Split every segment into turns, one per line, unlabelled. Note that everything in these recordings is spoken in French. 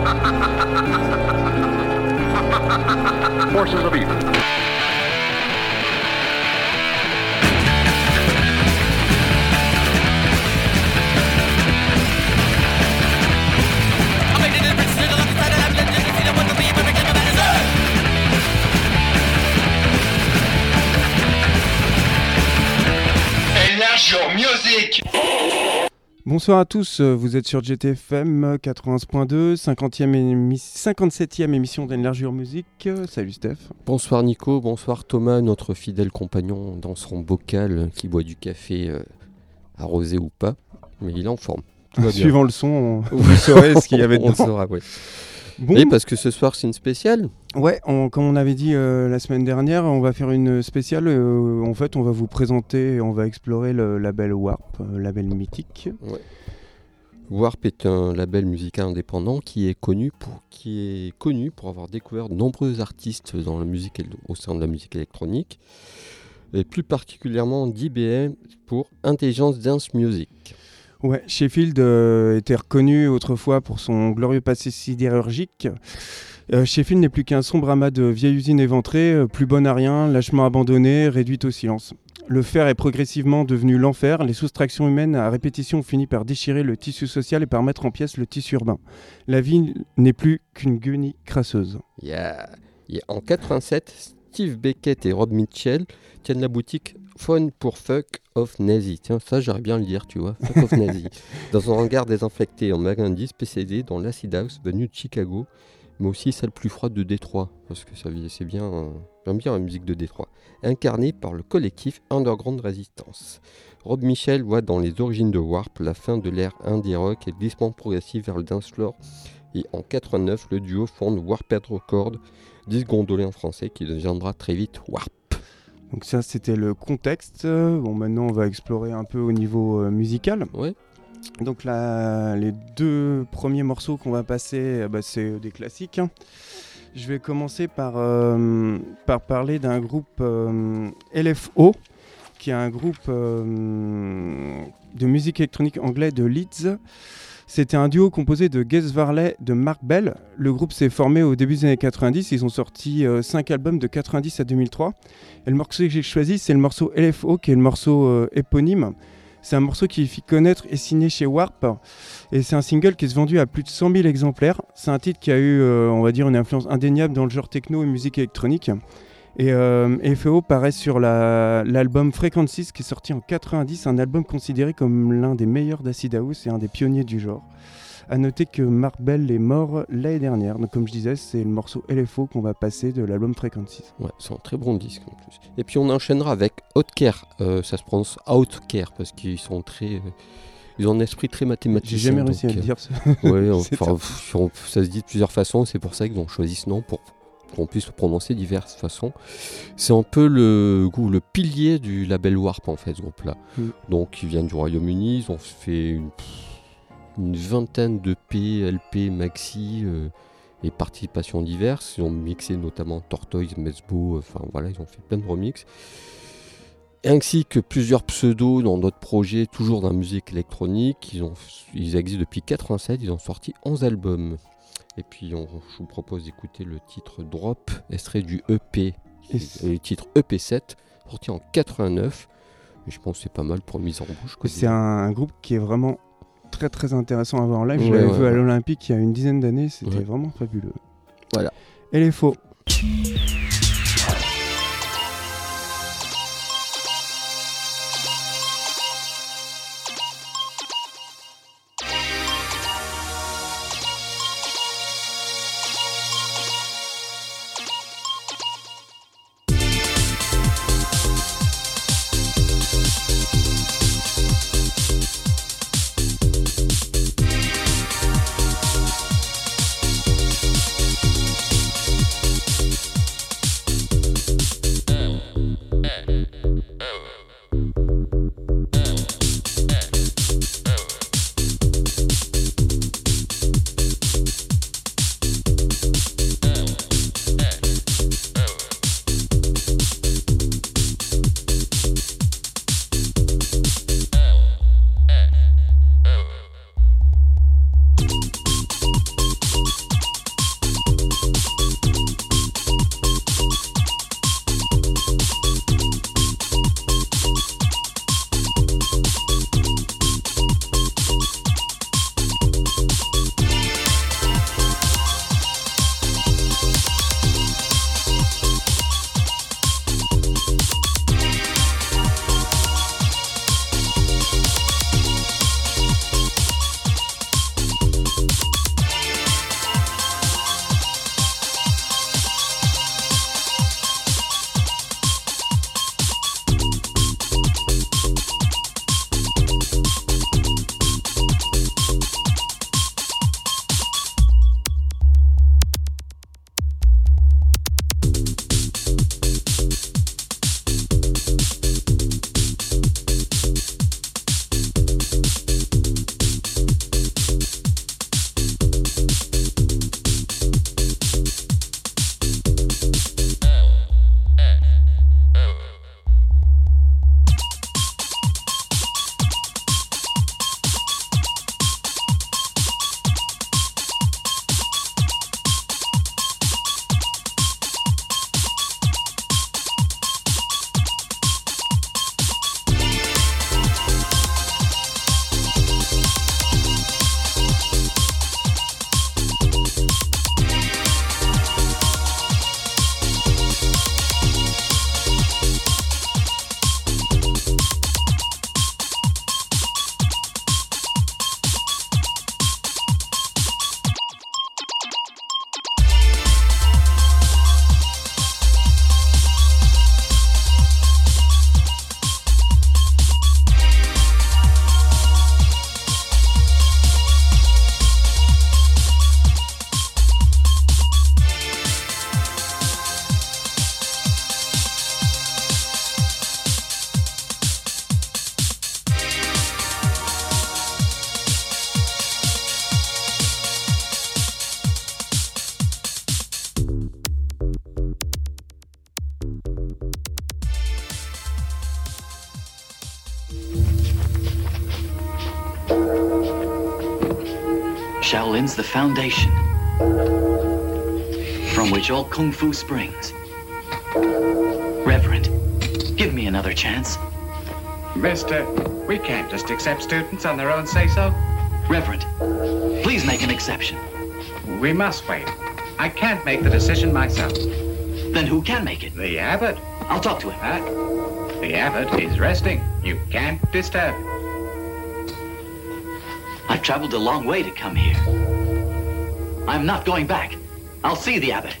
Forces of evil.
Music
Bonsoir à tous, euh, vous êtes sur GTFM 91.2, 50e émi 57e émission d'Enlargure Musique. Euh, Salut Steph.
Bonsoir Nico, bonsoir Thomas, notre fidèle compagnon dans son bocal qui boit du café euh, arrosé ou pas, mais il est en forme. Tout va bien.
Suivant le son, on- vous saurez ce qu'il y avait
On
dedans.
saura, ouais.
Bon,
Et parce que ce soir c'est une spéciale.
Ouais, on- comme on avait dit euh, la semaine dernière, on va faire une spéciale. euh, en fait, on va vous présenter, on va explorer le label Warp, euh, label mythique.
Warp est un label musical indépendant qui est connu pour, qui est connu pour avoir découvert de nombreux artistes dans la musique, au sein de la musique électronique, et plus particulièrement d'IBM pour Intelligence Dance Music.
Ouais, Sheffield était reconnu autrefois pour son glorieux passé sidérurgique. Euh, Sheffield n'est plus qu'un sombre amas de vieilles usines éventrées, euh, plus bonne à rien, lâchement abandonnée, réduite au silence. Le fer est progressivement devenu l'enfer, les soustractions humaines à répétition ont fini par déchirer le tissu social et par mettre en pièces le tissu urbain. La vie n'est plus qu'une guenille crasseuse.
Il y a, il y a- en 87, Steve Beckett et Rob Mitchell tiennent la boutique Phone pour Fuck of Nazi. Tiens, ça j'aurais bien le dire, tu vois. Fuck of Nazi. Dans un hangar désinfecté en Magandy spécialisé dans l'acid house venu de Chicago, mais aussi celle plus froide de Détroit, parce que ça c'est bien, euh, j'aime bien la musique de Détroit. Incarné par le collectif Underground Resistance. Rob Mitchell voit dans les origines de Warp la fin de l'ère indie rock et le glissement progressif vers le dance floor. Et en 89, le duo fonde Warped Records, disque gondolé en français qui deviendra très vite Warp.
Donc ça c'était le contexte. Bon maintenant on va explorer un peu au niveau euh, musical.
Ouais.
Donc là, les deux premiers morceaux qu'on va passer, euh, bah, c'est des classiques. hein. Je vais commencer par, euh, par parler d'un groupe euh, LFO, qui est un groupe euh, de musique électronique anglais de Leeds. C'était un duo composé de Gus Varley de Mark Bell. Le groupe s'est formé au début des années 90. Ils ont sorti 5 albums de 90 à 2003. Et le morceau que j'ai choisi, c'est le morceau LFO, qui est le morceau éponyme. C'est un morceau qui fit connaître et signé chez Warp. Et c'est un single qui s'est vendu à plus de 100 000 exemplaires. C'est un titre qui a eu, euh, on va dire, une influence indéniable dans le genre techno et musique électronique. Et euh, paraît sur la- l'album Frequencies qui est sorti en 90, un album considéré comme l'un des meilleurs d'Acid House et un des pionniers du genre. A noter que Mark Bell est mort l'année dernière. Donc, comme je disais, c'est le morceau LFO qu'on va passer de l'album Frequencies.
Ouais, c'est un très bon disque en plus. Et puis on enchaînera avec Outcare. Euh, ça se prononce Outcare parce qu'ils sont très. euh, ils ont un esprit très mathématique.
J'ai jamais réussi à le dire. ce-
Ouais, enfin, ça se dit de plusieurs façons, c'est pour ça qu'ils ont choisi ce nom pour qu'on puisse le prononcer de diverses façons. C'est un peu le, le pilier du label Warp en fait, ce groupe-là.
Mm.
Donc ils viennent du Royaume-Uni, ils ont fait une, une vingtaine de P, LP, Maxi euh, et participations diverses. Ils ont mixé notamment Tortoise, Mesbo, enfin voilà, ils ont fait plein de remixes. Ainsi que plusieurs pseudos dans d'autres projets, toujours dans la musique électronique. Ils, ont, ils existent depuis 87, ils ont sorti 11 albums. Et puis on- je vous propose d'écouter le titre Drop, extrait du EP, le titre EP7, sorti en 89. Et je pense que c'est pas mal pour une mise en bouche.
C'est un, un groupe qui est vraiment très très intéressant à voir en live. Je l'avais
ouais,
vu à l'Olympique il y a une dizaine d'années, c'était vraiment fabuleux.
Voilà.
Et les faux.
Shaolin's the foundation from which all Kung Fu springs. Reverend, give me another chance.
Mister, we can't just accept students on their own say-so.
Reverend, please make an exception.
We must wait. I can't make the decision myself.
Then who can make it?
The abbot.
I'll talk to him.
Huh? The abbot is resting. You can't disturb
traveled a long way to come here. I'm not going back. I'll see the abbot.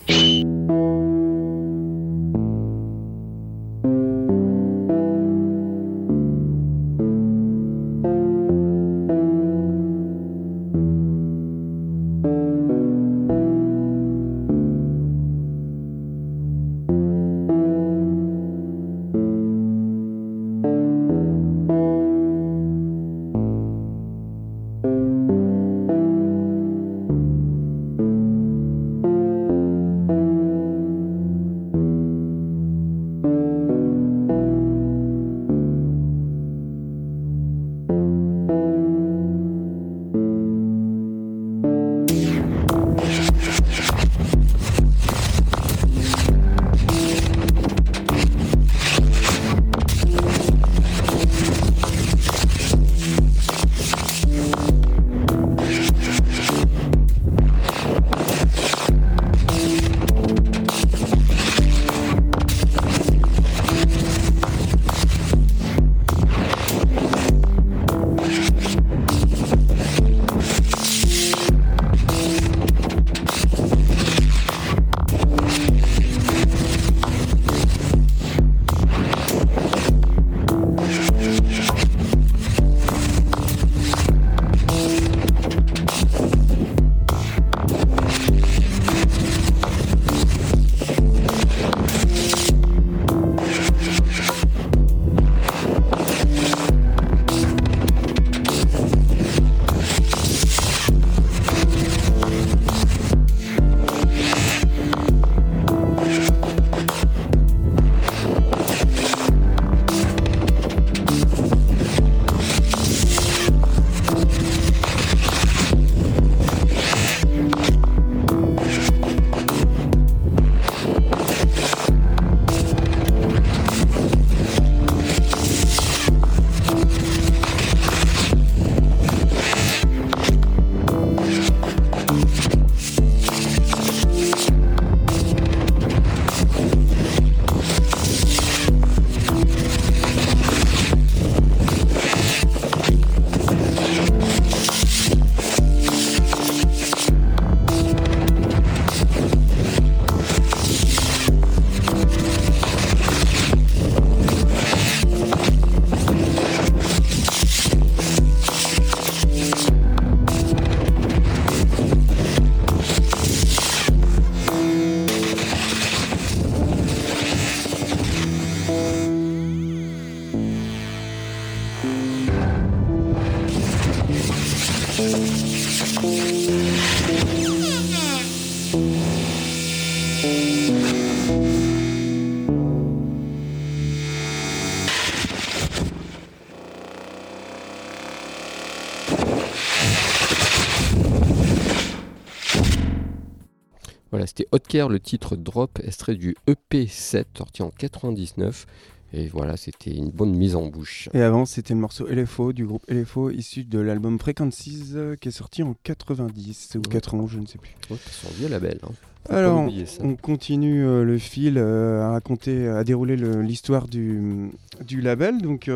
Voilà, c'était Hotker, le titre Drop, extrait du EP7, sorti en 99. Et voilà, c'était une bonne mise en bouche.
Et avant, c'était le morceau LFO du groupe LFO, issu de l'album Frequencies, euh, qui est sorti en 90 ou
Ouais.
91, je ne sais plus.
Ouais, c'est son vieux label. Hein.
Alors, on continue euh, le fil euh, à raconter, à dérouler le- l'histoire du, du label. Donc,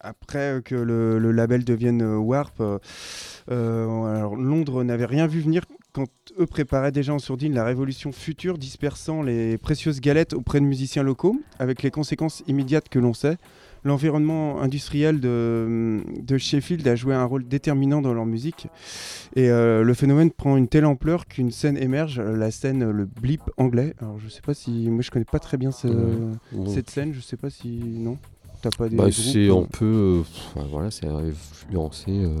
après que le, le label devienne Warp, alors Londres n'avait rien vu venir quand eux préparaient déjà en sourdine la révolution future, dispersant les précieuses galettes auprès de musiciens locaux, avec les conséquences immédiates que l'on sait. L'environnement industriel de, de Sheffield a joué un rôle déterminant dans leur musique. Et euh, le phénomène prend une telle ampleur qu'une scène émerge, euh, la scène euh, le blip anglais. Alors je sais pas si moi je connais pas très bien ce-
Ouais. Bon.
cette scène, je sais pas si non. T'as pas des
Bah,
groupes,
c'est
euh,
un peu. euh, enfin, voilà, c'est influencé. euh,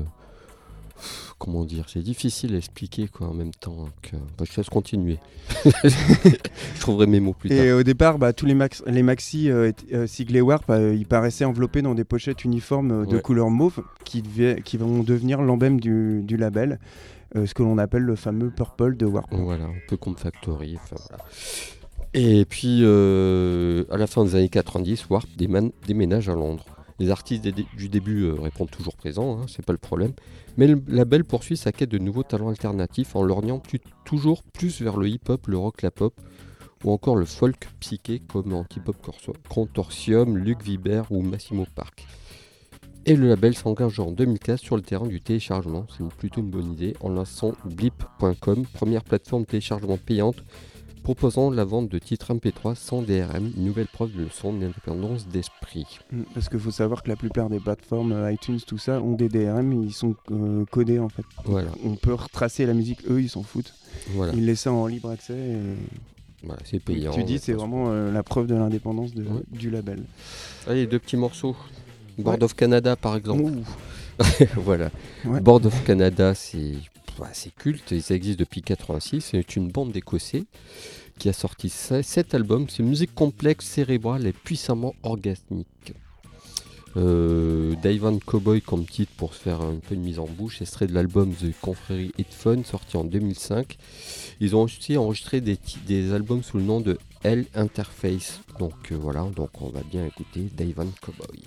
comment dire C'est difficile à expliquer quoi en même temps. Euh, bah, je laisse continuer. je trouverai mes mots plus tard.
Et au départ, bah, tous les, max- les maxi euh, euh, siglés Warp, euh, ils paraissaient enveloppés dans des pochettes uniformes euh, de
Ouais.
couleur mauve qui, devaient- qui vont devenir l'emblème du, du label. ce que l'on appelle le fameux Purple de Warp.
Voilà, un peu comme Factory. voilà. Et puis, à la fin des années 90, Warp déménage à Londres. Les artistes du début répondent toujours présents, hein, c'est pas le problème. Mais le label poursuit sa quête de nouveaux talents alternatifs en lorgnant tu- toujours plus vers le hip-hop, le rock, la pop, ou encore le folk psyché comme Antipop Contortium, Luc Vibert ou Massimo Park. Et le label s'engage en 2015 sur le terrain du téléchargement, c'est plutôt une bonne idée, en lançant Blip.com, première plateforme de téléchargement payante proposant la vente de titres MP3 sans DRM, une nouvelle preuve de son indépendance d'esprit.
Mm, Parce qu'il faut savoir que la plupart des plateformes, euh, iTunes, tout ça, ont des DRM, ils sont euh, codés en fait.
Voilà,
On peut retracer la musique, eux ils s'en foutent.
voilà,
Ils laissent ça en libre accès. et
voilà c'est payant.
tu dis c'est vraiment euh, la preuve de l'indépendance
Ouais.
du label.
Allez, deux petits morceaux. Board
Ouais.
of Canada par exemple.
Ouh.
voilà.
Ouais.
Board of Canada, c'est bah, culte, ils existent depuis 86. C'est une bande d'Écossais qui a sorti 7 albums. C'est une musique complexe, cérébrale et puissamment orgasmique. Euh, Daivan Cowboy comme titre pour se faire un peu une mise en bouche, extrait de l'album The Confrérie It Fun sorti en 2005. Ils ont aussi enregistré des, albums sous le nom de L Interface. Donc euh, voilà, donc on va bien écouter Daivan Cowboy.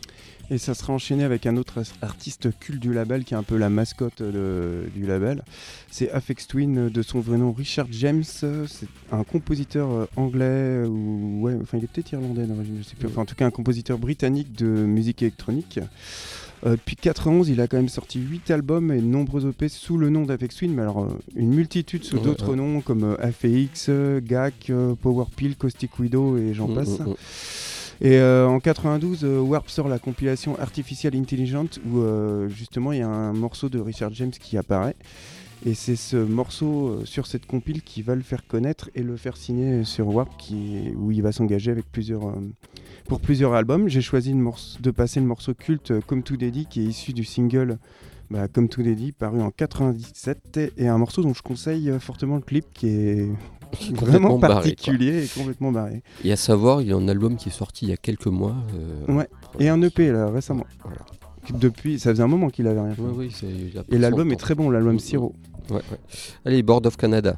Et ça sera enchaîné avec un autre artiste culte du label qui est un peu la mascotte de- du label. C'est Afex Twin de son vrai nom Richard James. C'est un compositeur euh, anglais ou ouais, enfin il est peut-être irlandais d'origine, je sais plus. Enfin, en tout cas un compositeur britannique de musique électronique. Euh, depuis 91, il a quand même sorti 8 albums et de nombreux EP sous le nom d'Afex Twin, mais alors euh, une multitude sous
Ouais,
d'autres
ouais.
noms comme euh, AFX, GAC, euh, Power Pill, Caustic Widow et j'en
Mm,
passe.
mm, mm.
Et euh, en 92, euh, Warp sort la compilation Artificial Intelligent où euh, justement il y a un morceau de Richard James qui apparaît. Et c'est ce morceau sur cette compile qui va le faire connaître et le faire signer sur Warp où il va s'engager avec plusieurs, pour plusieurs albums. J'ai choisi de, passer le morceau culte Comme tout Daddy qui est issu du single bah, Comme tout paru en 97 et, un morceau dont je conseille fortement le clip qui est Vraiment
barré,
particulier et complètement barré.
Et à savoir, il y a un album qui est sorti il y a quelques mois. euh,
Ouais, Et un EP là récemment.
Voilà.
Depuis, ça faisait un moment qu'il avait rien fait.
Oui,
Et l'album est très bon, l'album Siro.
ouais. Allez, Board of Canada.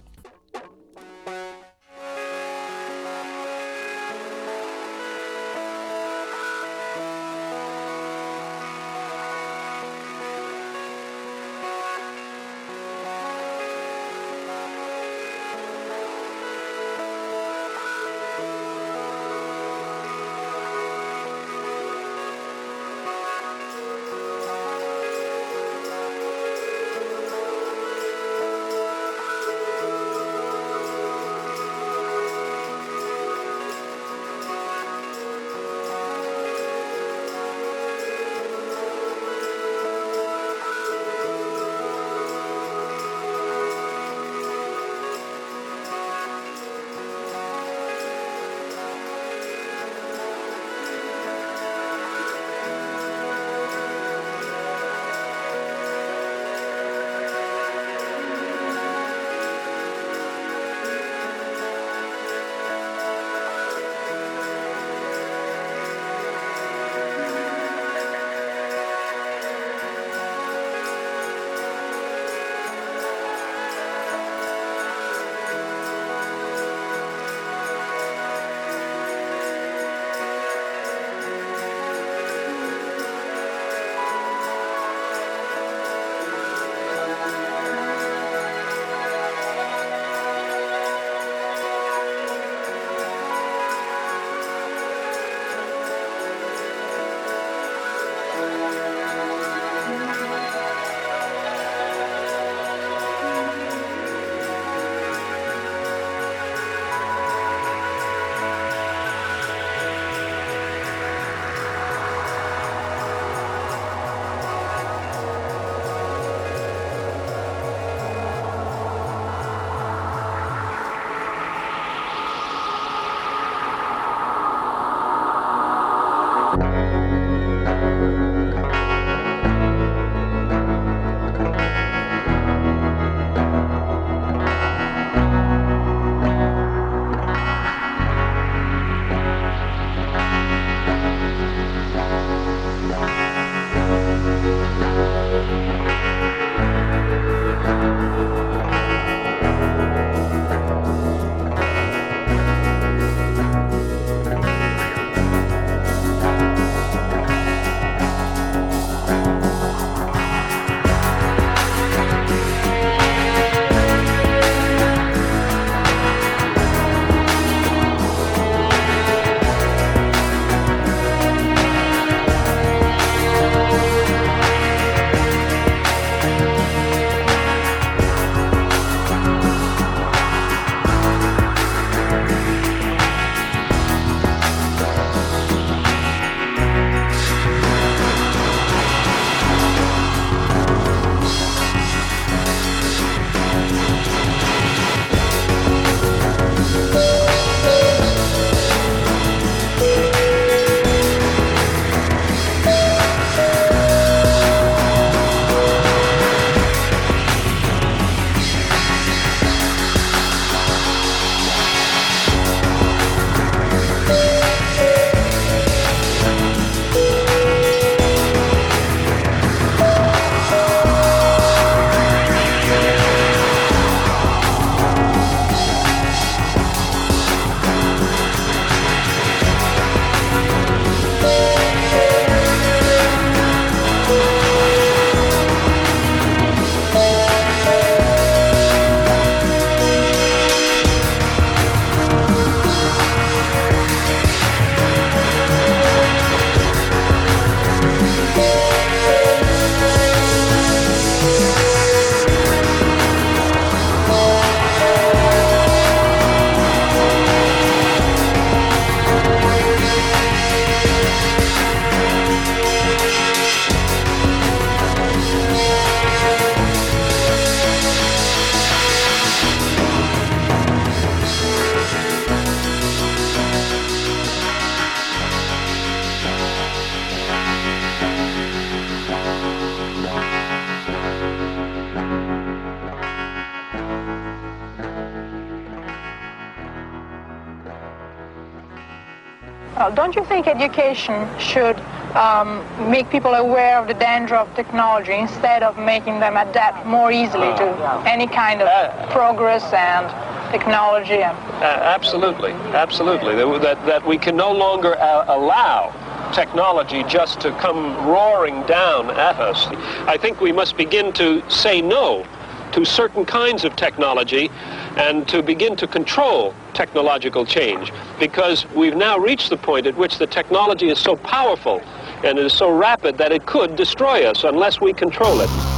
Think education should um, make people aware of the danger of technology instead of making them adapt more easily to any kind of
Uh,
progress and technology? And
Uh, absolutely, absolutely. That, that, that we can no longer uh, allow technology just to come roaring down at us. I think we must begin to say no to certain kinds of technology and to begin to control technological change because we've now reached the point at which the technology is so powerful and it is so rapid that it could destroy us unless we control it.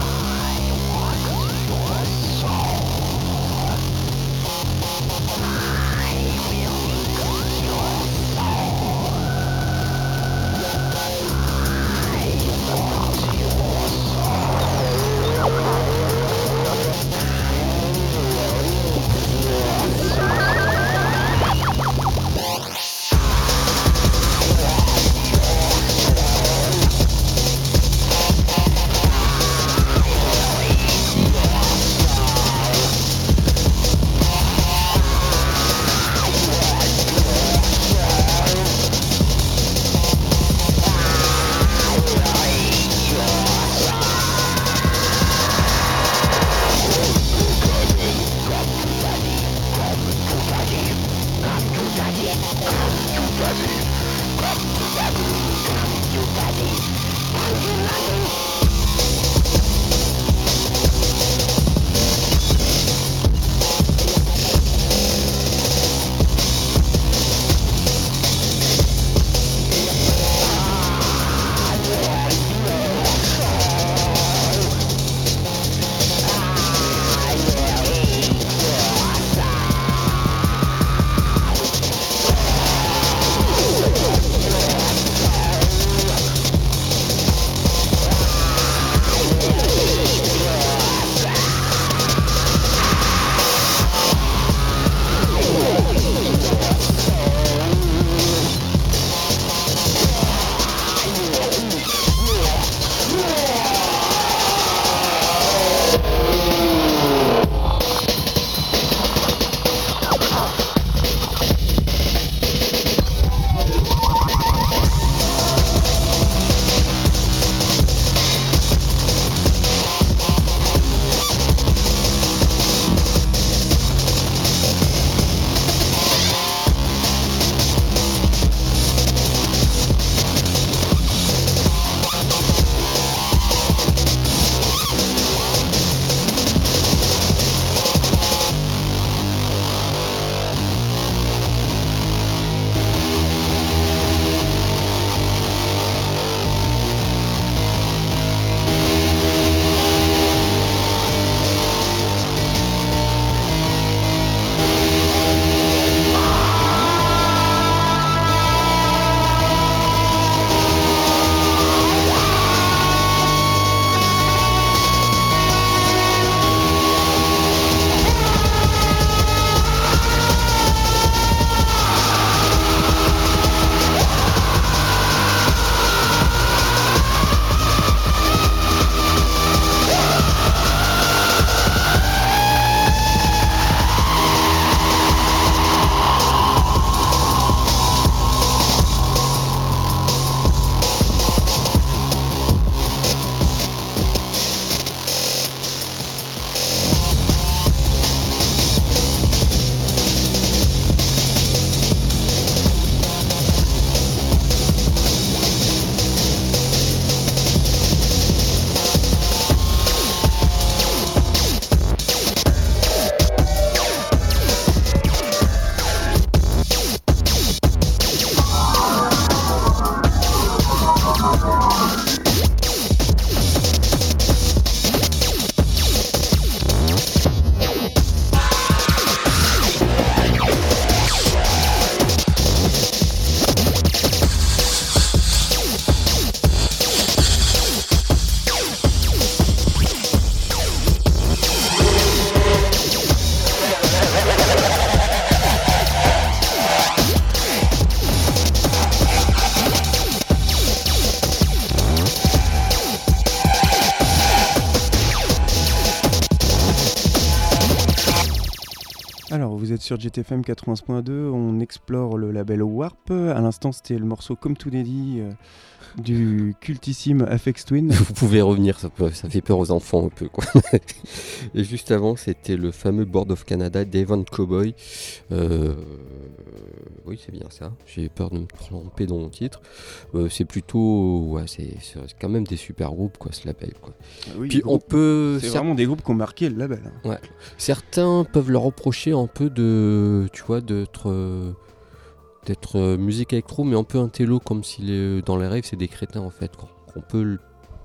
Sur GTFM 80.2, on explore le label Warp. À l'instant, c'était le morceau Comme tout dédié euh, du cultissime Afex Twin.
Vous pouvez revenir, ça, fait peur aux enfants un peu. Et juste avant, c'était le fameux Board of Canada d'Evan Cowboy. Euh, oui, c'est bien ça. J'ai peur de me tromper dans mon titre. Euh, c'est plutôt. Ouais, c'est quand même des super groupes, quoi, ce label. Quoi.
Oui,
Puis on
groupes-
peut.
C'est vraiment des groupes qui ont marqué le label. hein.
Certains peuvent leur reprocher un peu de. Tu vois, d'être. d'être euh, musique électro, mais un peu un télo, comme si les- dans les rêves, c'est des crétins en fait. quoi. On peut.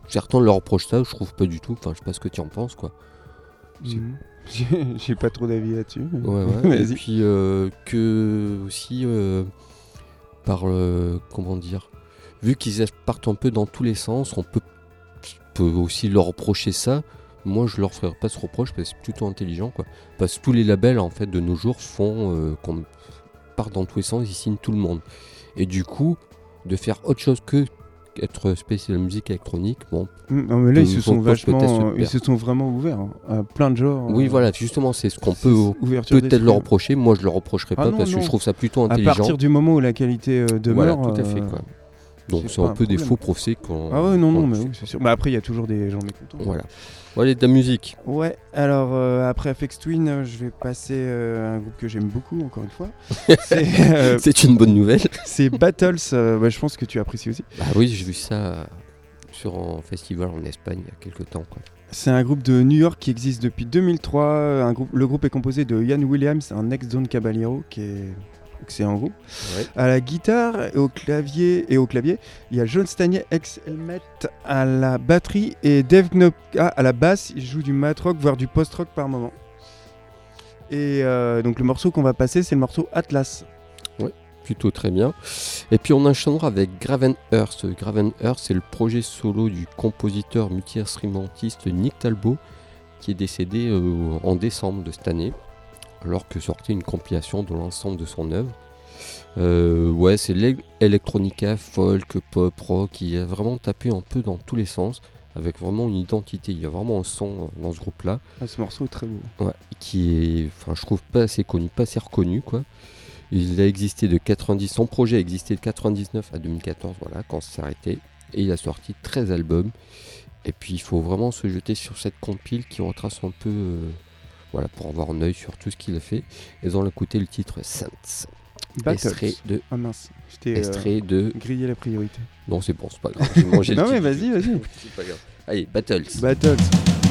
Certains leur reprochent ça, je trouve pas du tout. Enfin, je sais pas ce que tu en penses, quoi.
Mhm. J'ai pas trop d'avis là-dessus.
Ouais, ouais. Et puis euh, que aussi euh, par le comment dire, vu qu'ils partent un peu dans tous les sens, on peut, peut aussi leur reprocher ça. Moi, je leur ferai pas ce reproche parce que c'est plutôt intelligent, quoi. Parce que tous les labels, en fait, de nos jours, font euh, qu'on part dans tous les sens, ils signent tout le monde. Et du coup, de faire autre chose que être spécial musique électronique, bon,
Mm, Non, mais là, ils se sont vachement. Ils se sont vraiment ouverts hein, à plein de genres.
oui,
euh,
voilà, justement, c'est ce qu'on peut peut-être leur reprocher. Moi, je le reprocherai
Ah
pas
non,
parce que je trouve ça plutôt
À
intelligent.
partir du moment où la qualité euh, demeure.
Voilà, tout à fait.
euh,
Quoi. Donc
c'est
un peu des faux procès qu'on.
Ah ouais, non, non, mais oui, c'est sûr. Bah après, il y a toujours des gens mécontents.
Voilà. Voilà de la musique.
Ouais, alors euh, après Afex Twin, euh, je vais passer euh, à un groupe que j'aime beaucoup, encore une fois. c'est euh,
C'est une bonne nouvelle.
c'est Battles, bah, je pense que tu apprécies aussi.
Bah oui, j'ai vu ça sur un festival en Espagne il y a quelques temps. Quoi.
C'est un groupe de New York qui existe depuis 2003. Un groupe, le groupe est composé de Ian Williams, un ex-Zone Caballero qui est excellent groupe.
Ouais.
À la guitare et au clavier, et au clavier, il y a John Stanier, ex-Helmet, à la batterie et Dave Knopka à la basse. Il joue du mat rock, voire du post-rock par moment. Et euh, donc le morceau qu'on va passer, c'est le morceau Atlas.
Plutôt très bien. Et puis on enchaînera avec Graven Earth. Graven Earth, c'est le projet solo du compositeur multi-instrumentiste Nick Talbot qui est décédé euh, en décembre de cette année, alors que sortait une compilation de l'ensemble de son œuvre. Euh, ouais, c'est l'électronica, folk, pop, rock, il a vraiment tapé un peu dans tous les sens, avec vraiment une identité. Il y a vraiment un son euh, dans ce groupe-là.
Ah, ce morceau est très beau.
Ouais, qui est, enfin, je trouve pas assez connu, pas assez reconnu, quoi. Il a existé de 90, son projet a existé de 99 à 2014, voilà, quand ça s'est arrêté. Et il a sorti 13 albums. Et puis, il faut vraiment se jeter sur cette compile qui retrace un peu, euh, voilà, pour avoir un œil sur tout ce qu'il a fait. Et on a écouté le titre Saints.
Battles.
Extrait de,
Ah mince, je t'ai euh,
de,
grillé la priorité.
non, c'est bon, c'est pas grave, j'ai mangé le
non mais vas-y, vas-y.
C'est pas grave. Allez, Battles.
Battles.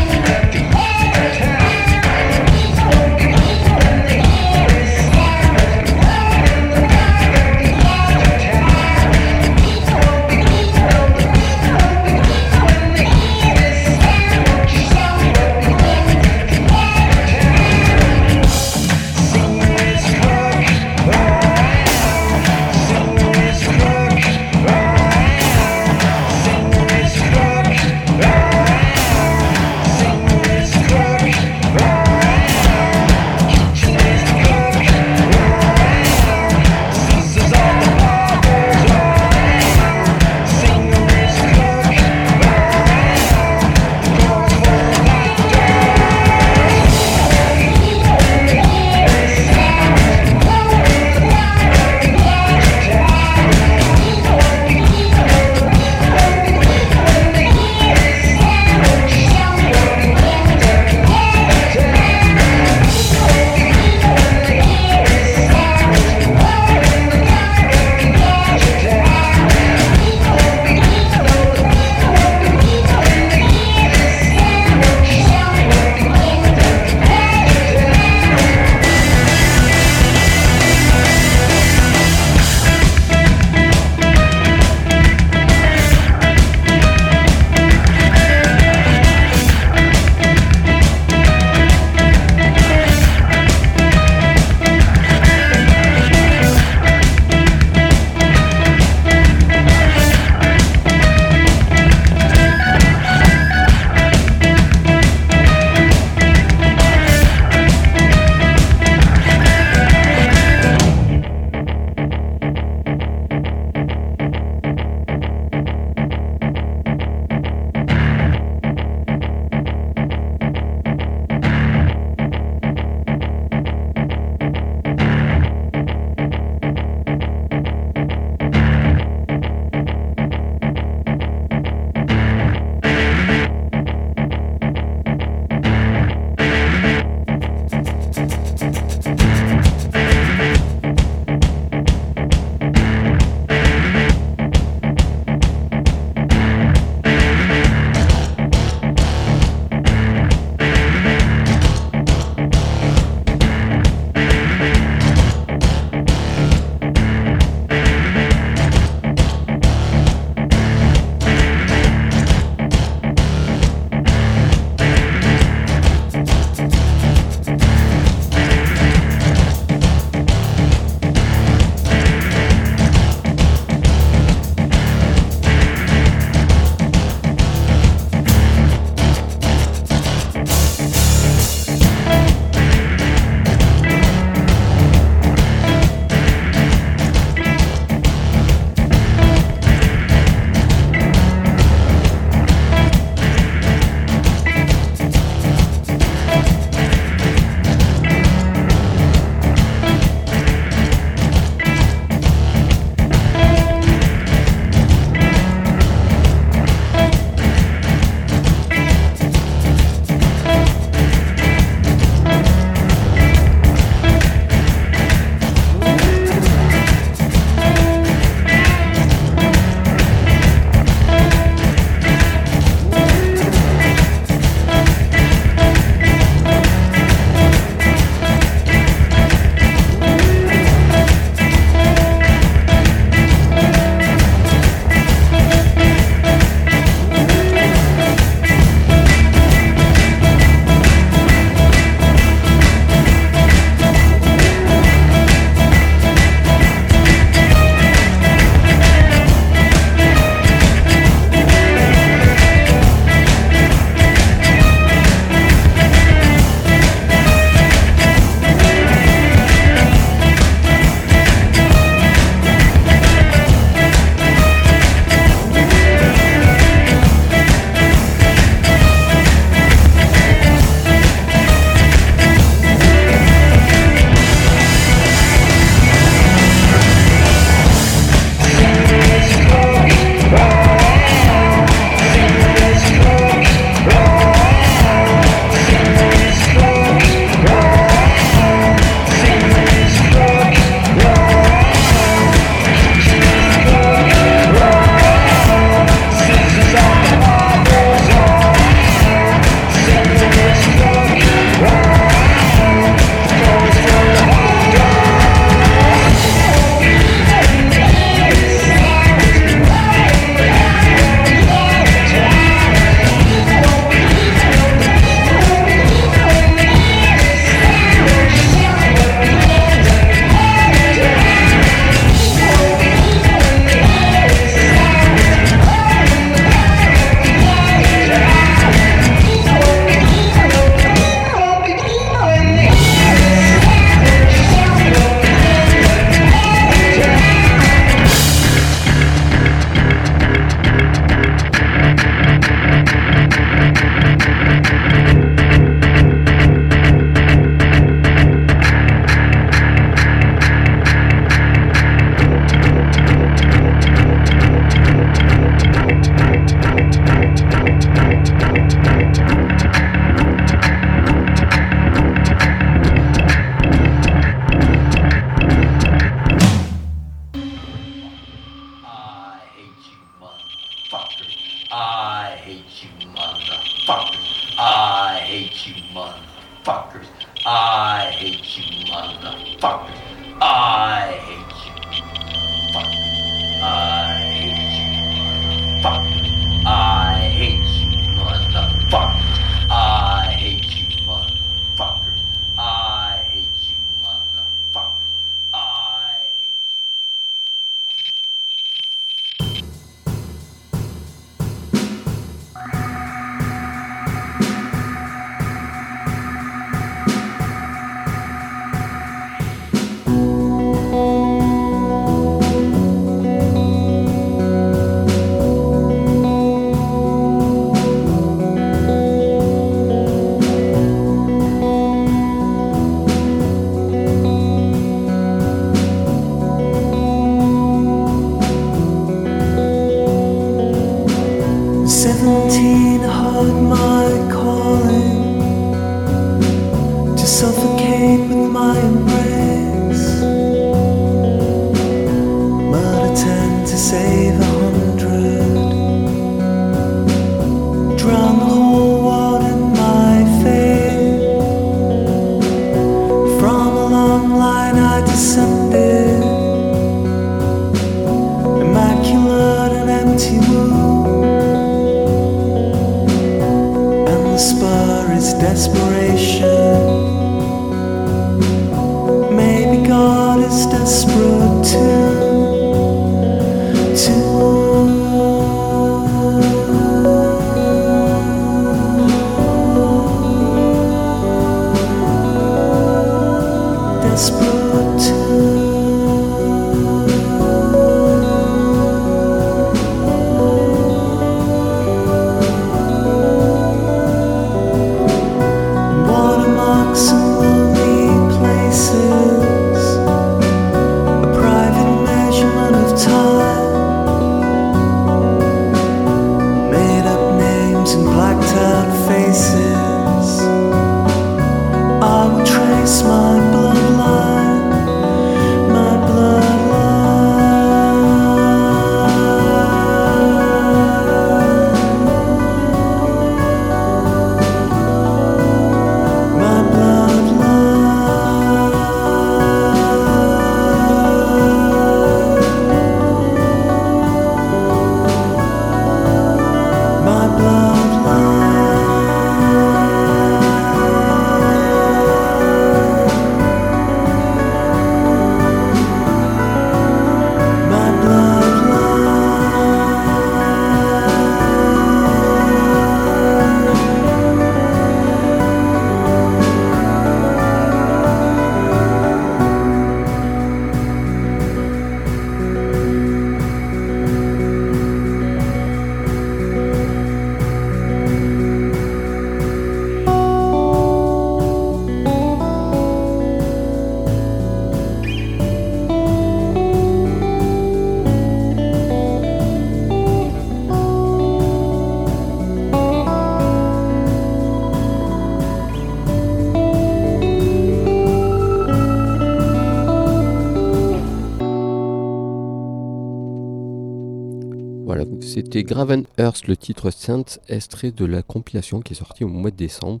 C'était Gravenhurst, le titre Saint, extrait de la compilation qui est sortie au mois de décembre,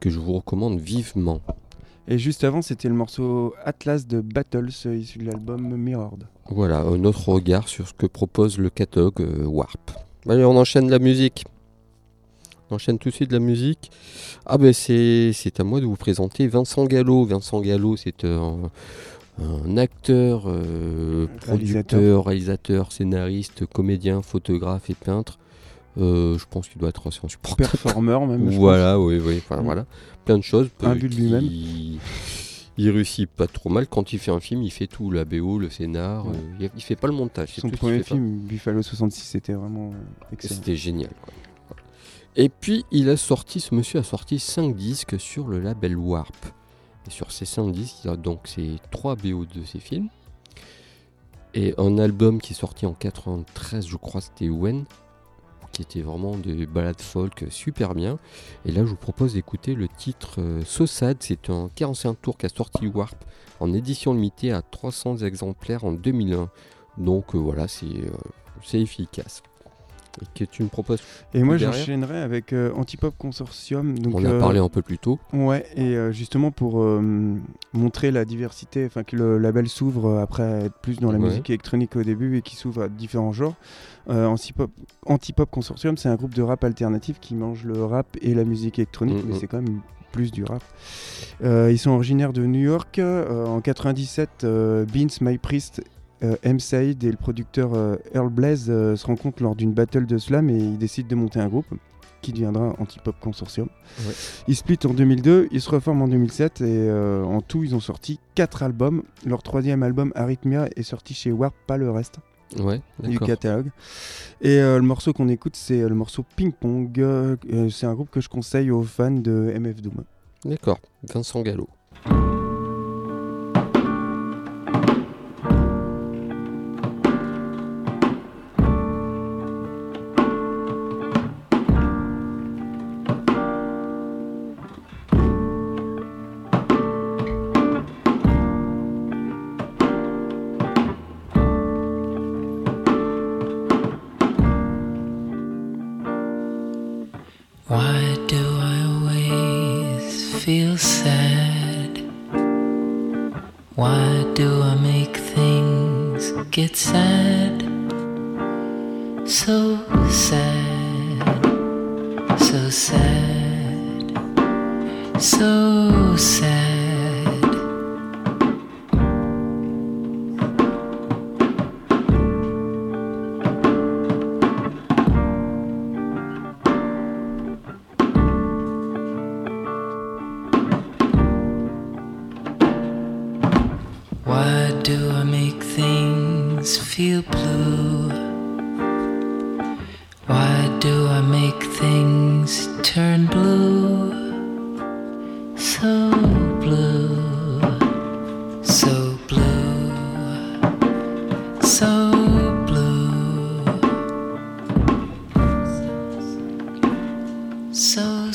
que je vous recommande vivement.
Et juste avant, c'était le morceau Atlas de Battles, euh, issu de l'album Mirrored.
Voilà, un autre regard sur ce que propose le catalogue euh, Warp. Allez, on enchaîne la musique. On enchaîne tout de suite la musique. Ah ben c'est c'est à moi de vous présenter Vincent Gallo. Vincent Gallo, c'est un, un acteur, euh, producteur, réalisateur, scénariste, comédien, photographe et peintre. Euh, je pense qu'il doit être assez insupportable.
Performeur même.
Voilà, oui, oui, enfin, voilà. Plein de choses.
Imbu de
qui-
lui-même.
Il réussit pas trop mal. Quand il fait un film, il fait tout. La BO, le scénar.
Ouais.
euh, il, fait pas le montage. c'est
Son
tout
premier
pas.
film, Buffalo 66, c'était vraiment excellent.
C'était génial. quoi. Et puis, il a sorti, ce monsieur a sorti 5 disques sur le label Warp. Sur ces 5 disques, il y a donc ces 3 BO de ses films. Et un album qui est sorti en 93, je crois, c'était When, qui était vraiment des balades folk super bien. Et là, je vous propose d'écouter le titre euh, So Sad. C'est un 45 tours qu'a sorti Warp en édition limitée à 300 exemplaires en 2001. Donc euh, voilà, c'est euh, c'est efficace.
Et que tu me proposes.
Et moi, j'enchaînerai avec euh, Antipop Consortium. Donc,
On a
euh,
parlé un peu plus tôt.
Ouais, et euh, justement pour montrer la diversité, enfin que le label s'ouvre après être plus dans la
Ouais.
musique électronique au début et qui s'ouvre à différents genres. Antipop, Antipop Consortium, c'est un groupe de rap alternatif qui mange le rap et la musique électronique,
Mhm.
mais c'est quand même plus du rap. Euh, ils sont originaires de New York. Euh, en 97, euh, Beans, My Priest, euh, M. Said et le producteur euh, Earl Blaze euh, se rencontrent lors d'une battle de slam et ils décident de monter un groupe qui deviendra Antipop Consortium.
Ouais.
Ils split en 2002, ils se reforment en 2007 et en tout ils ont sorti 4 albums. Leur troisième album Arrhythmia est sorti chez Warp, pas le reste
Ouais,
du catalogue. Et le morceau qu'on écoute c'est le morceau Ping Pong. C'est un groupe que je conseille aux fans de MF Doom.
D'accord. Vincent Gallo.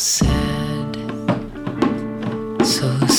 Sad, so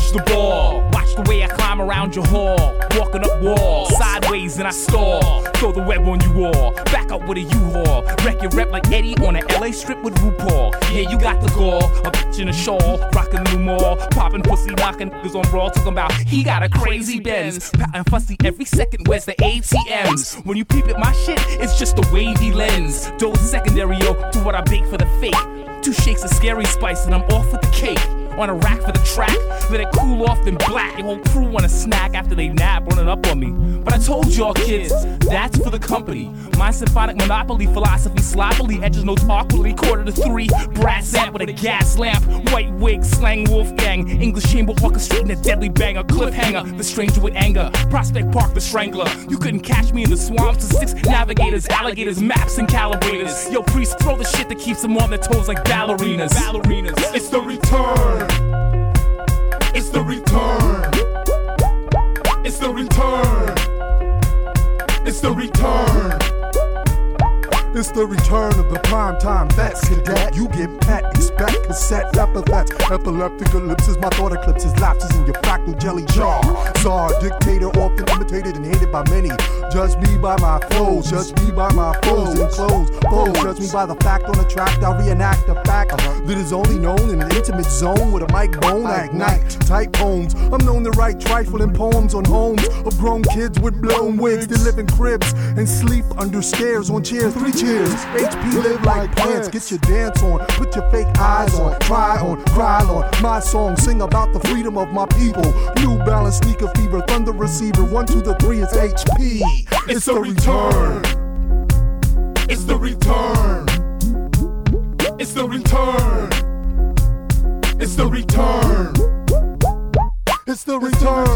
Watch the ball, watch the way I climb around your hall. Walking up walls, sideways and I stall. Throw the web on you all, back up with a U-Haul. Wreck your rep like Eddie on an LA strip with RuPaul. Yeah, you got the gall, a bitch in a shawl, rocking new mall. Popping pussy, knocking niggas on raw. Talking about he got a crazy Benz. Patting fussy every second, where's the ATMs? When you peep at my shit, it's just a wavy lens. Dose secondary, yo, to what I bake for the fake. Two shakes of scary spice and I'm off with the cake. On a rack for the track. Let it cool off, then black. Your whole crew want a snack after they nap, running up on me. But I told y'all kids, that's for the company. My symphonic monopoly philosophy sloppily edges notes awkwardly. Quarter to three, brass amp with a gas lamp. White wig, slang Wolfgang. English chamber orchestrating a deadly banger. Cliffhanger, the stranger with anger. Prospect Park, the strangler. You couldn't catch me in the swamps. The six navigators, alligators, maps, and calibrators. Yo, priest, throw the shit that keeps them on their toes like ballerinas. Ballerinas.
It's the return. It's the return. It's the return. It's the return. It's the return of the prime time vets cadet. You get pet, expect cassette epithets. Epileptic ellipses, my thought eclipses, lapses in your fractal jelly jar. Czar, dictator, often imitated and hated by many. Judge me by my flows, judge me by my foes and clothes. Foes, judge me by the fact on the track. I'll reenact a fact that is only known in an intimate zone with a mic bone. I ignite type poems. I'm known to write trifling poems on homes of grown kids with blown wigs that live in cribs and sleep under stairs on chairs. Three cheers. HP live like plants. Get your dance on. Put your fake eyes on. cry on. Cry on. My song. Sing about the freedom of my people. New balance sneaker fever. Thunder receiver. One, two, the three is HP. It's the return. It's the return. It's the return. It's the return. It's the return.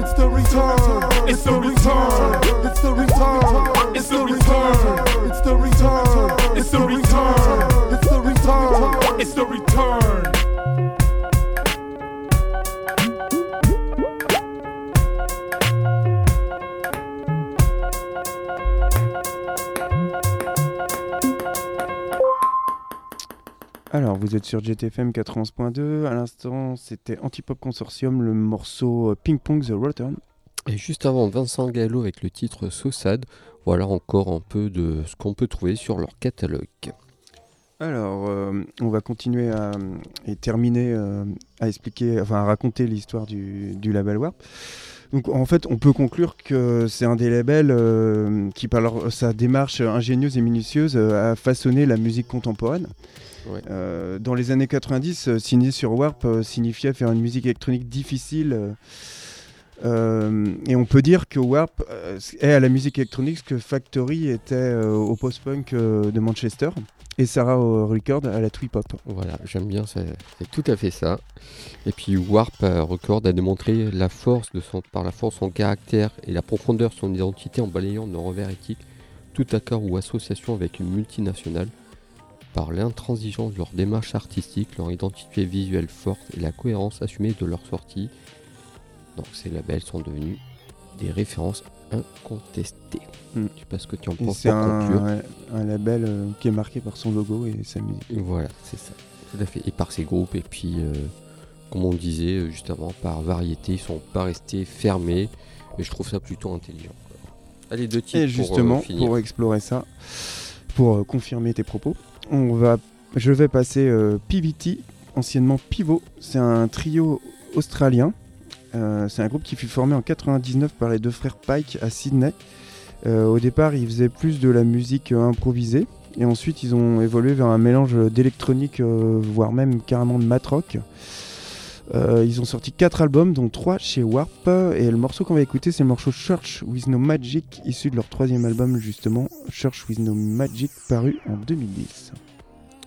It's the return. It's the return. It's the return. It's the return. It's the return. It's the return. It's the return. It's the return.
Alors, vous êtes sur GTFM 91.2. À l'instant, c'était Antipop Consortium, le morceau euh, Ping Pong The Return.
Et juste avant, Vincent Gallo avec le titre So Sad. Voilà encore un peu de ce qu'on peut trouver sur leur catalogue.
Alors, euh, on va continuer à, et terminer euh, à expliquer, enfin à raconter l'histoire du, du label Warp. Donc, en fait, on peut conclure que c'est un des labels euh, qui, par leur- sa démarche ingénieuse et minutieuse, a façonné la musique contemporaine.
Ouais.
Euh, dans les années 90, euh, signer sur Warp euh, signifiait faire une musique électronique difficile. euh, et on peut dire que Warp est à la musique électronique ce que Factory était au post-punk de Manchester et Sarah au record à la twee-pop.
Voilà, j'aime bien, c'est tout à fait ça. Et puis Warp Record a démontré la force de son, par la force son caractère et la profondeur de son identité en balayant de revers éthique tout accord ou association avec une multinationale par l'intransigeance de leur démarche artistique, leur identité visuelle forte et la cohérence assumée de leurs sorties. Donc ces labels sont devenus des références incontestées.
Mm.
Tu sais pas ce que tu en
Et
penses
c'est
pour
un, un label euh, qui est marqué par son logo et sa musique.
Voilà, c'est ça. Tout à fait. Et par ces groupes, et puis, euh, comme on disait euh, juste avant, par variété, ils sont pas restés fermés. Et je trouve ça plutôt intelligent. Allez, deux titres
Et
pour, euh,
justement,
finir.
pour explorer ça, pour euh, confirmer tes propos, je vais passer euh, PVT, anciennement Pivot. C'est un trio australien. Euh, c'est un groupe qui fut formé en 99 par les deux frères Pike à Sydney. Euh, au départ, ils faisaient plus de la musique improvisée. Et ensuite, ils ont évolué vers un mélange d'électronique, voire même carrément de mat rock. Euh, ils ont sorti 4 albums, dont 3 chez Warp. Et le morceau qu'on va écouter, c'est le morceau Church with No Magic, issu de leur troisième album, justement, Church with No Magic, paru en 2010.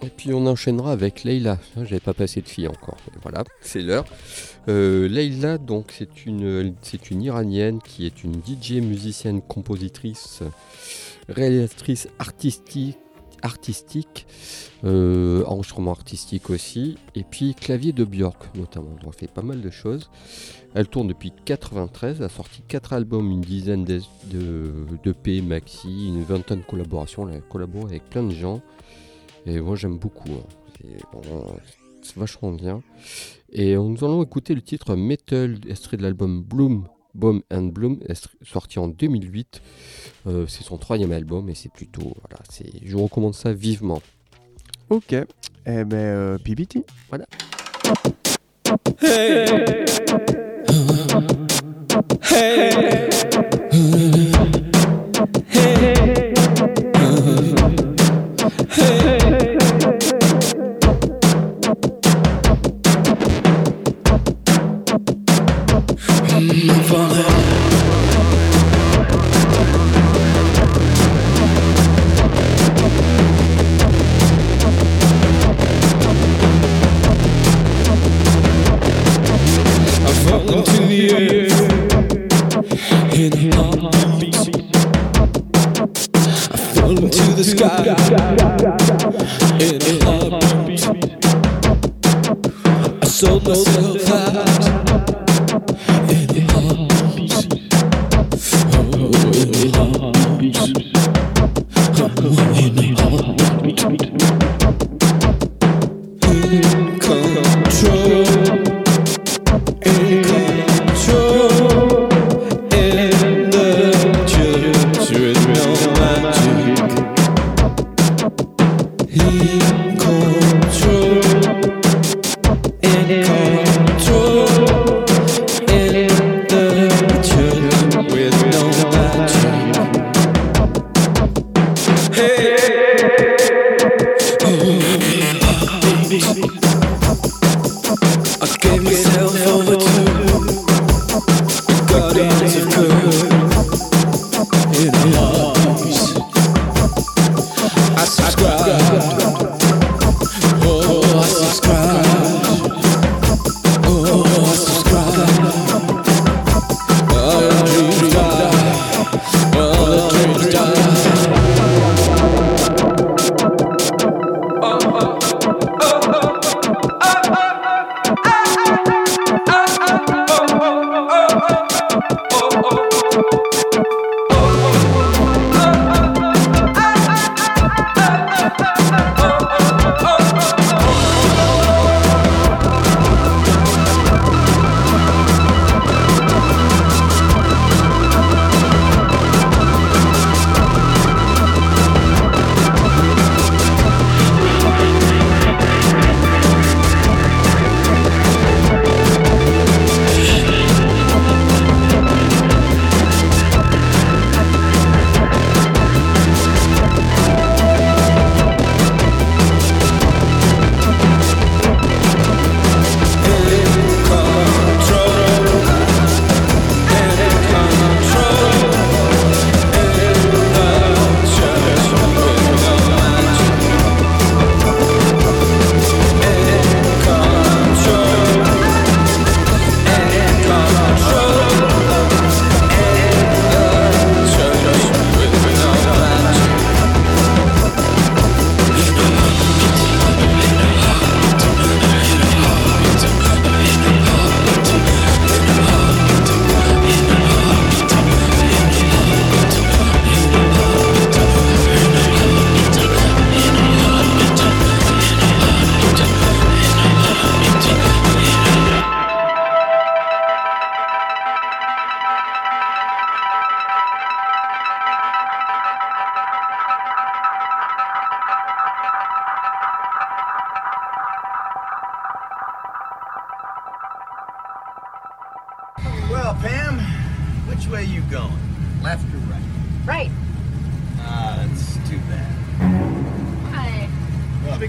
Et puis on enchaînera avec Leila. Ah, J'avais pas passé de fille encore. Voilà, c'est l'heure. Euh, Leila, donc c'est une, c'est une iranienne qui est une DJ, musicienne, compositrice, réalisatrice artistique, artistique, euh, enregistrement artistique aussi, et puis clavier de Björk notamment. Elle fait pas mal de choses. Elle tourne depuis 93, elle a sorti 4 albums, une dizaine de, de, d'EP, maxi, une vingtaine de collaborations. Elle a collaboré avec plein de gens. Et moi j'aime beaucoup. hein. C'est vachement bien. Et nous allons écouter le titre Metal, extrait de l'album Bloom, Bomb and Bloom, extrait- sorti en 2008. Euh, c'est son troisième album et c'est plutôt. Voilà, c'est, je vous recommande ça vivement.
Ok, eh ben, euh, PBT.
Voilà.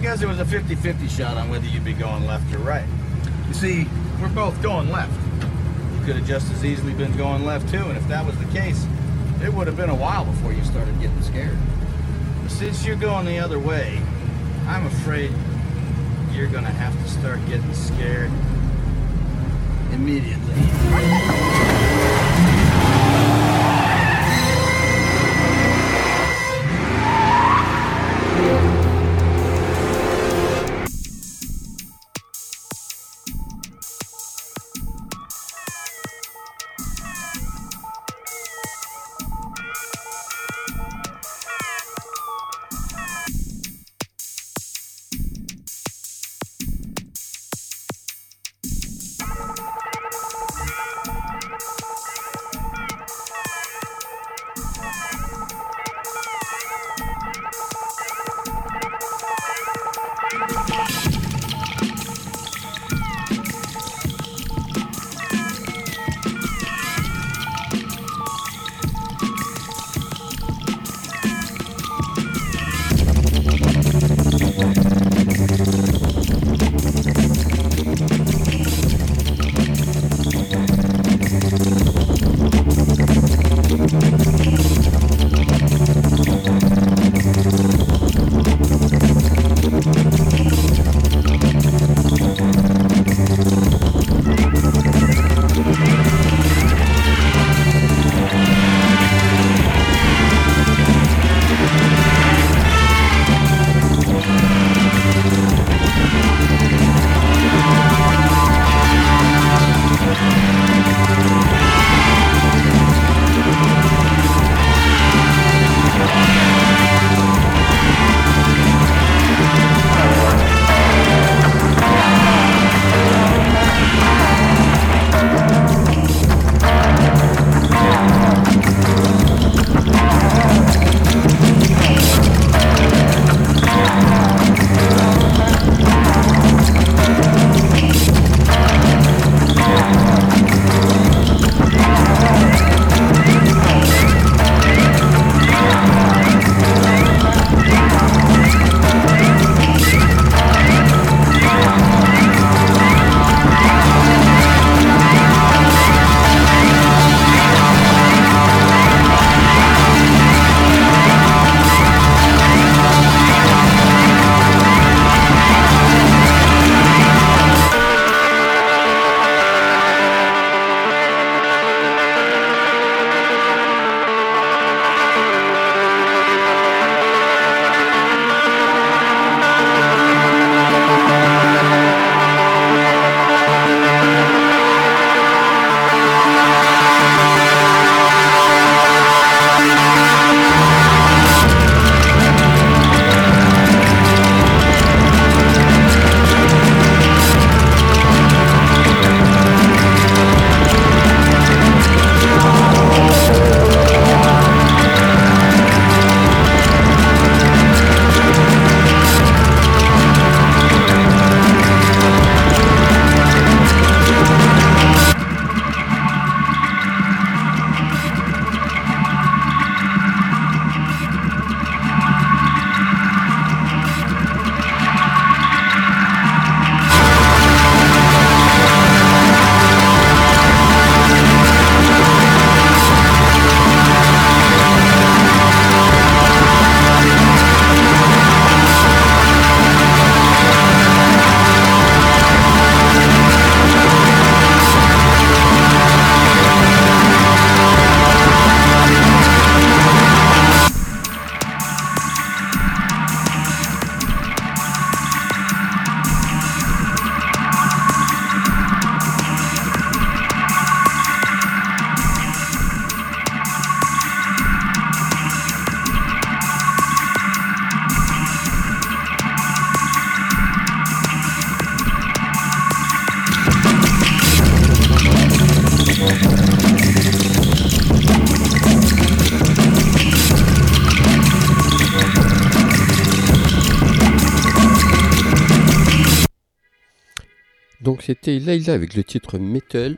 Because it was a 50-50 shot on whether you'd be going left or right. You see, we're both going left. You could have just as easily been going left too, and if that was the case, it would have been a while before you started getting scared. But since you're going the other way, I'm afraid you're gonna have to start getting scared immediately.
C'était Layla avec le titre Metal.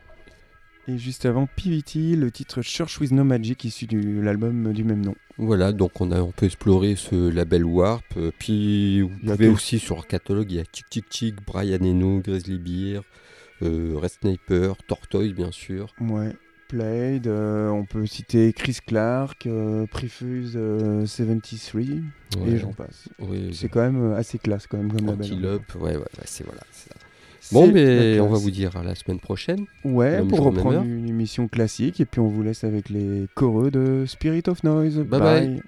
Et juste avant PVT, le titre Church with No Magic issu de l'album du même nom.
Voilà, donc on, a, on peut explorer ce label Warp. euh, puis vous pouvez aussi sur leur catalogue, il y a Chick Chick Chick, Brian Eno, Grizzly Bear, euh, Red Sniper, Tortoise bien sûr.
Ouais. Played, euh, on peut citer Chris Clark, euh, Prefuse euh, 73,
Ouais.
et j'en passe.
Oui,
C'est quand même assez classe quand même comme label.
Antelope, ouais, ouais, ouais, c'est voilà. ça. Bon, mais on va vous dire à la semaine prochaine.
Ouais, pour reprendre une émission classique, et puis on vous laisse avec les choreux de Spirit of Noise.
Bye bye.